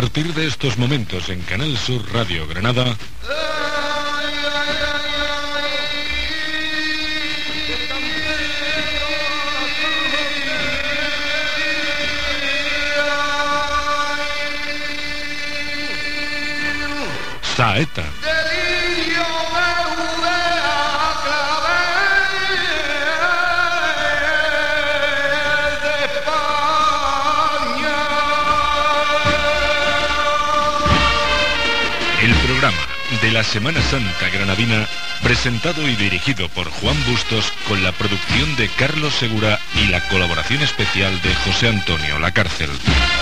Partir de estos momentos en Canal Sur Radio Granada, Saeta. De la Semana Santa Granadina, presentado y dirigido por Juan Bustos con la producción de Carlos Segura y la colaboración especial de José Antonio Lacárcel. Señoras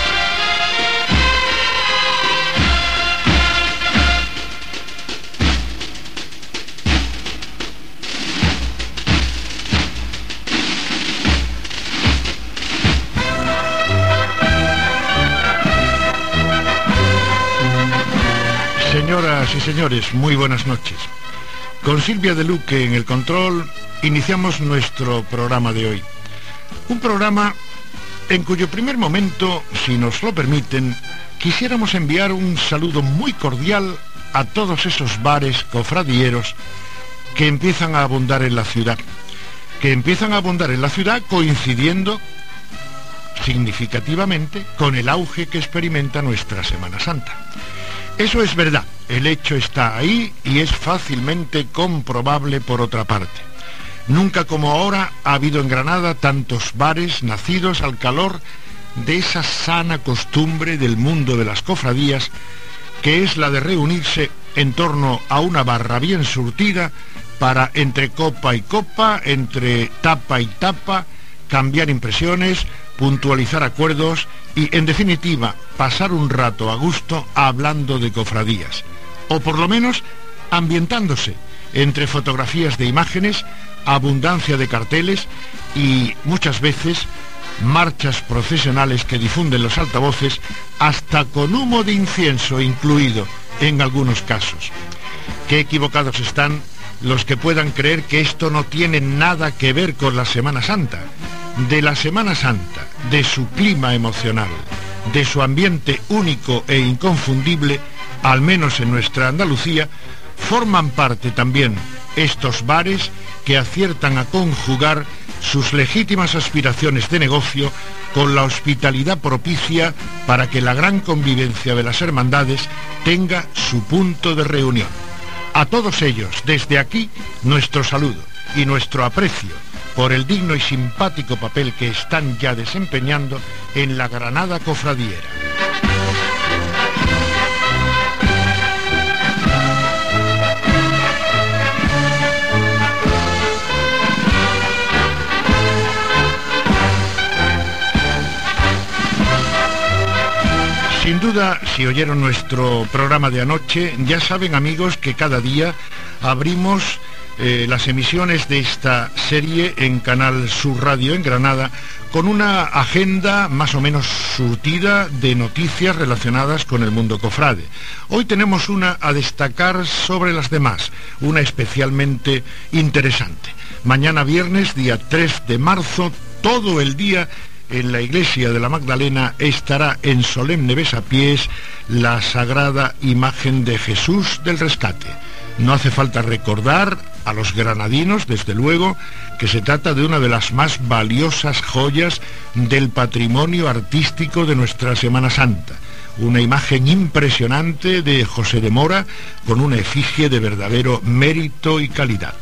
señores, muy buenas noches. Con Silvia de Luque en el control, iniciamos nuestro programa de hoy. Un programa en cuyo primer momento, si nos lo permiten, quisiéramos enviar un saludo muy cordial a todos esos bares cofradieros que empiezan a abundar en la ciudad. Que empiezan a abundar en la ciudad coincidiendo significativamente con el auge que experimenta nuestra Semana Santa. Eso es verdad, el hecho está ahí y es fácilmente comprobable por otra parte. Nunca como ahora ha habido en Granada tantos bares nacidos al calor de esa sana costumbre del mundo de las cofradías, que es la de reunirse en torno a una barra bien surtida para entre copa y copa, entre tapa y tapa, cambiar impresiones, puntualizar acuerdos y, en definitiva, pasar un rato a gusto hablando de cofradías, o por lo menos ambientándose entre fotografías de imágenes, abundancia de carteles y muchas veces marchas procesionales que difunden los altavoces hasta con humo de incienso incluido en algunos casos. Qué equivocados están los que puedan creer que esto no tiene nada que ver con la Semana Santa. De la Semana Santa, de su clima emocional, de su ambiente único e inconfundible, al menos en nuestra Andalucía, forman parte también estos bares que aciertan a conjugar sus legítimas aspiraciones de negocio con la hospitalidad propicia para que la gran convivencia de las hermandades tenga su punto de reunión. A todos ellos, desde aquí, nuestro saludo y nuestro aprecio por el digno y simpático papel que están ya desempeñando en la Granada Cofradiera. Duda, si oyeron nuestro programa de anoche, ya saben amigos que cada día abrimos eh, las emisiones de esta serie en Canal Sur Radio en Granada con una agenda más o menos surtida de noticias relacionadas con el mundo cofrade. Hoy tenemos una a destacar sobre las demás, una especialmente interesante. Mañana viernes, día 3 de marzo, todo el día en la iglesia de la Magdalena estará en solemne besapiés la sagrada imagen de Jesús del Rescate. No hace falta recordar a los granadinos, desde luego, que se trata de una de las más valiosas joyas del patrimonio artístico de nuestra Semana Santa. Una imagen impresionante de José de Mora con una efigie de verdadero mérito y calidad.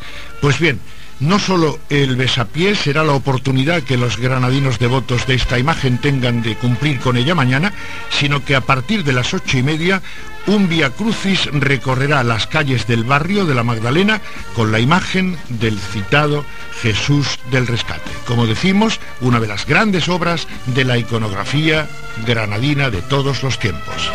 Pues bien, no solo el besapié será la oportunidad que los granadinos devotos de esta imagen tengan de cumplir con ella mañana, sino que a partir de las ocho y media un Via Crucis recorrerá las calles del barrio de la Magdalena con la imagen del citado Jesús del Rescate. Como decimos, una de las grandes obras de la iconografía granadina de todos los tiempos.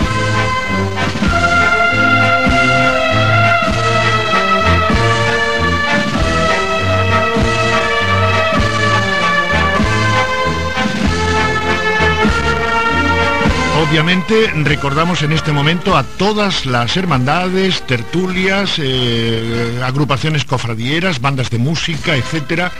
Obviamente recordamos en este momento a todas las hermandades, tertulias, eh, agrupaciones cofradieras, bandas de música, etcétera,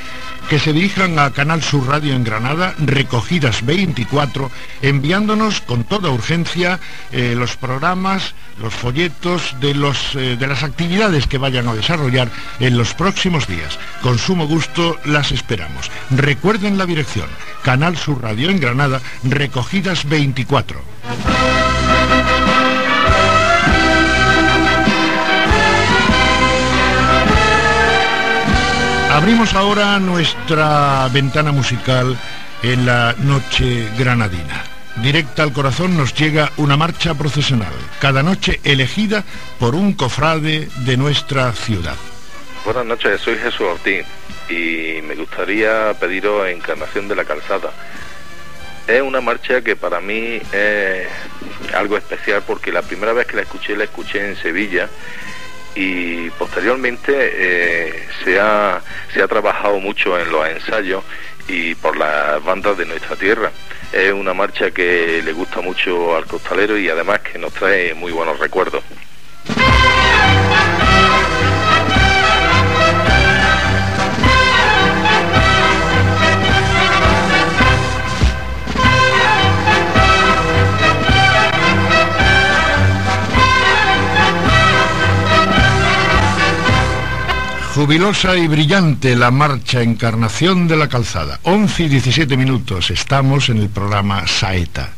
que se dirijan a Canal Sur Radio en Granada, recogidas 24, enviándonos con toda urgencia eh, los programas, los folletos de, los, eh, de las actividades que vayan a desarrollar en los próximos días. Con sumo gusto las esperamos. Recuerden la dirección, Canal Sur Radio en Granada, recogidas 24. Abrimos ahora nuestra ventana musical en la noche granadina. Directa al corazón nos llega una marcha procesional, cada noche elegida por un cofrade de nuestra ciudad. Buenas noches, soy Jesús Ortiz y me gustaría pediros Encarnación de la Calzada. Es una marcha que para mí es algo especial porque la primera vez que la escuché la escuché en Sevilla y posteriormente eh, se, ha, se ha trabajado mucho en los ensayos y por las bandas de nuestra tierra. Es una marcha que le gusta mucho al costalero y además que nos trae muy buenos recuerdos. Jubilosa y brillante la marcha Encarnación de la Calzada. 11 y 17 minutos. Estamos en el programa Saeta.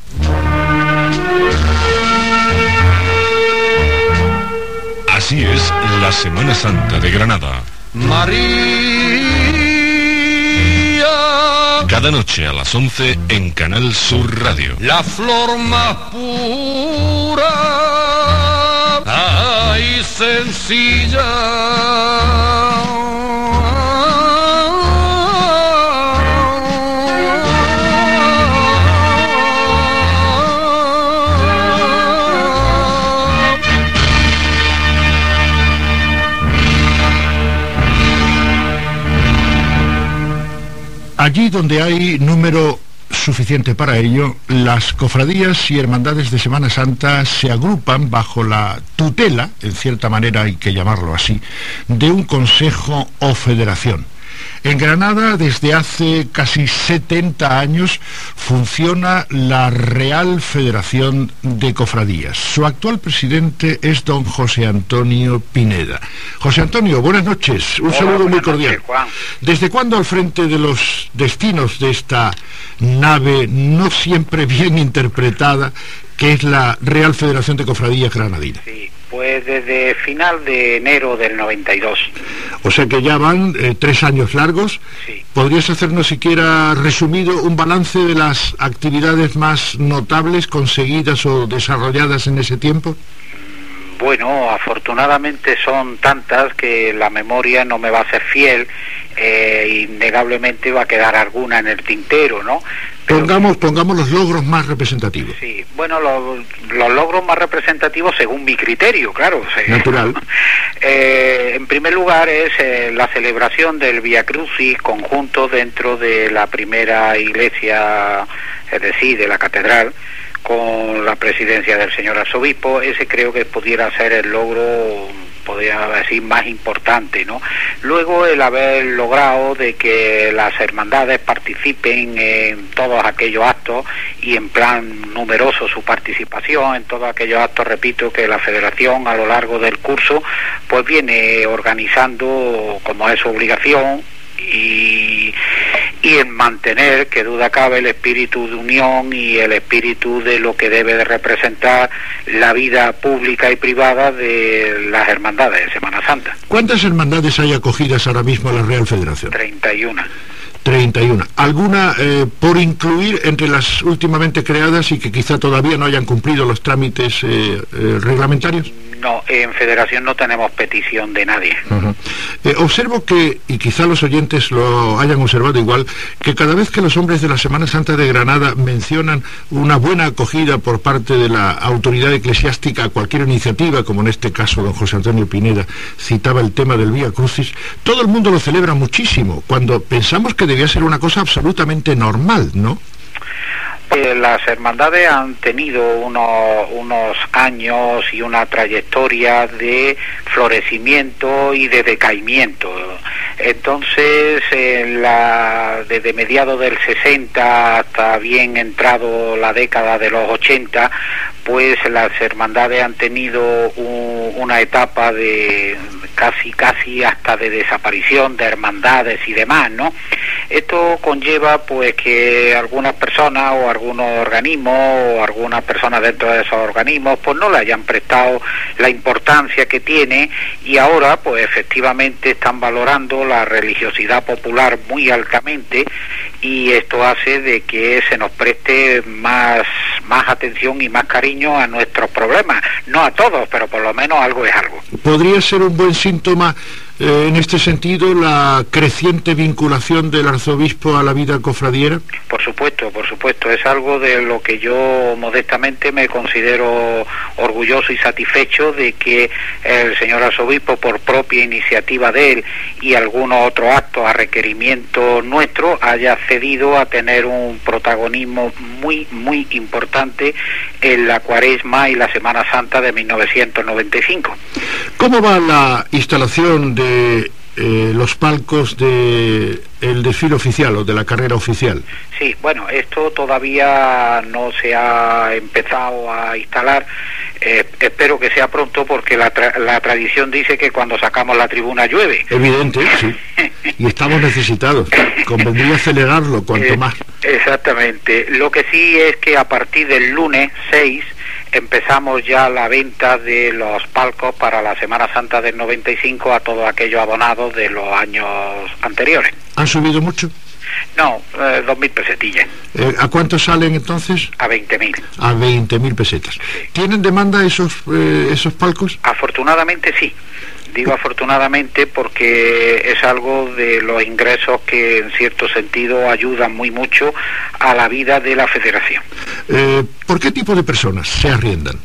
Así es la Semana Santa de Granada. María. Cada noche a las 11 en Canal Sur Radio. La flor más pura. Ay, sencilla Allí donde hay número suficiente para ello, las cofradías y hermandades de Semana Santa se agrupan bajo la tutela, en cierta manera hay que llamarlo así, de un consejo o federación. En Granada, desde hace casi 70 años, funciona la Real Federación de Cofradías. Su actual presidente es don José Antonio Pineda. José Antonio, buenas noches. Un saludo muy cordial. ¿Desde cuándo al frente de los destinos de esta nave no siempre bien interpretada, que es la Real Federación de Cofradías Granadina? Pues desde final de enero del 92. O sea que ya van eh, tres años largos. Sí. ¿Podrías hacernos siquiera resumido un balance de las actividades más notables conseguidas o desarrolladas en ese tiempo? Bueno, afortunadamente son tantas que la memoria no me va a ser fiel, eh, innegablemente va a quedar alguna en el tintero, ¿no? Pongamos, pongamos los logros más representativos. Sí, bueno, los, los logros más representativos según mi criterio, claro. Natural. Eh, en primer lugar es eh, la celebración del Via Crucis conjunto dentro de la primera iglesia, es decir, de la catedral, con la presidencia del señor arzobispo. Ese creo que pudiera ser el logro podría decir más importante, ¿no? Luego el haber logrado de que las hermandades participen en todos aquellos actos y en plan numeroso su participación en todos aquellos actos, repito, que la Federación a lo largo del curso pues viene organizando como es su obligación y, y en mantener, que duda cabe, el espíritu de unión y el espíritu de lo que debe de representar la vida pública y privada de las hermandades de Semana Santa. ¿Cuántas hermandades hay acogidas ahora mismo a la Real Federación? 31. 31. ¿Alguna eh, por incluir entre las últimamente creadas y que quizá todavía no hayan cumplido los trámites eh, eh, reglamentarios? No, en Federación no tenemos petición de nadie. Observo que, y quizá los oyentes lo hayan observado igual, que cada vez que los hombres de la Semana Santa de Granada mencionan una buena acogida por parte de la autoridad eclesiástica a cualquier iniciativa, como en este caso don José Antonio Pineda citaba el tema del Vía Crucis, todo el mundo lo celebra muchísimo, cuando pensamos que debía ser una cosa absolutamente normal, ¿no? Eh, las hermandades han tenido unos, años y una trayectoria de florecimiento y de decaimiento. Entonces, desde mediados del 60 hasta bien entrado la década de los 80, pues las hermandades han tenido un- una etapa de casi casi hasta de desaparición de hermandades y demás, ¿no? Esto conlleva pues que algunas personas o algunos organismos o algunas personas dentro de esos organismos pues no le hayan prestado la importancia que tiene y ahora pues efectivamente están valorando la religiosidad popular muy altamente y esto hace de que se nos preste más más atención y más cariño a nuestros problemas, no a todos, pero por lo menos algo es algo. ¿Podría ser un buen síntoma eh, en este sentido la creciente vinculación del arzobispo a la vida cofradiera? Por supuesto, por supuesto, es algo de lo que yo modestamente me considero orgulloso y satisfecho de que el señor arzobispo, por propia iniciativa de él y algunos otros actos a requerimiento nuestro, haya cedido a tener un protagonismo muy, muy importante en la cuaresma y la Semana Santa de 1995. ¿Cómo va la instalación de eh, los palcos de el desfile oficial o de la carrera oficial? Sí, bueno, esto todavía no se ha empezado a instalar. Eh, espero que sea pronto porque la, tra- la tradición dice que cuando sacamos la tribuna llueve. Evidente, sí. Y estamos necesitados. Convendría acelerarlo cuanto Eh, más. Exactamente. Lo que sí es que a partir del lunes 6 empezamos ya la venta de los palcos para la Semana Santa del 95 a todos aquellos abonados de los años anteriores. ¿Han subido mucho? No, eh, 2.000 pesetillas, Eh, ¿A cuánto salen entonces? a 20.000. A 20.000 pesetas. ¿Tienen demanda esos, eh, esos palcos? Afortunadamente sí. Digo afortunadamente porque es algo de los ingresos que en cierto sentido ayudan muy mucho a la vida de la federación. Eh, ¿Por qué tipo de personas se arriendan?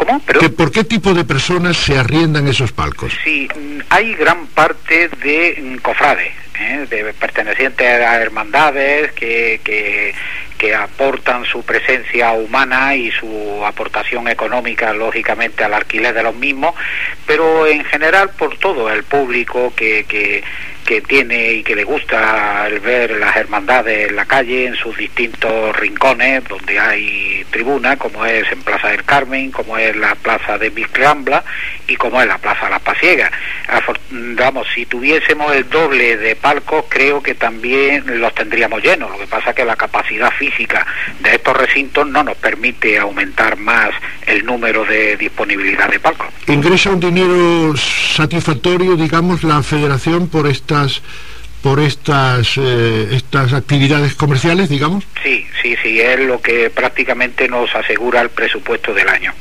¿Cómo? Pero ¿Que ¿Por qué tipo de personas se arriendan esos palcos? sí, mm, hay gran parte de mm, cofrades, ¿eh? de pertenecientes a hermandades que, que, que aportan su presencia humana y su aportación económica, lógicamente, al alquiler de los mismos, pero en general por todo el público que, que, que tiene y que le gusta el ver las hermandades en la calle, en sus distintos rincones, donde hay tribuna, como es en Plaza del Carmen, como es la Plaza de Vilcrambla y como es la Plaza Las Pasiegas. Vamos, si tuviésemos el doble de palcos, creo que también los tendríamos llenos. Lo que pasa que la capacidad física de estos recintos no nos permite aumentar más el número de disponibilidad de palcos. ¿Ingresa un dinero satisfactorio, digamos, la federación por estas por estas eh, estas actividades comerciales, digamos? Sí, sí, sí, es lo que prácticamente nos asegura el presupuesto del año.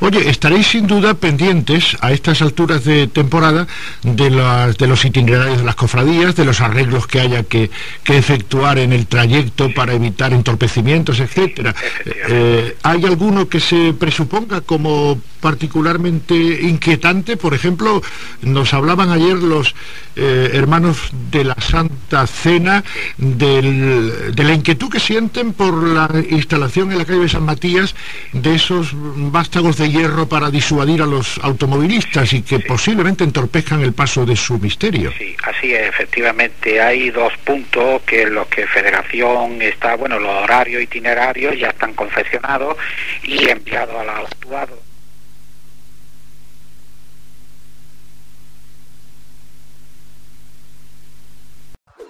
Oye, estaréis sin duda pendientes a estas alturas de temporada de, las, de los itinerarios de las cofradías, de los arreglos que haya que, que efectuar en el trayecto para evitar entorpecimientos, etcétera. Eh, ¿Hay alguno que se presuponga como particularmente inquietante? Por ejemplo, nos hablaban ayer los eh, hermanos de la Santa Cena del- de la inquietud que sienten por la instalación en la calle de San Matías de esos vástagos de hierro para disuadir a los automovilistas y que posiblemente entorpezcan el paso de su misterio. Sí, así efectivamente. Hay dos puntos que en los que Federación está, bueno, los horarios itinerarios ya están confeccionados y enviados a la actuado.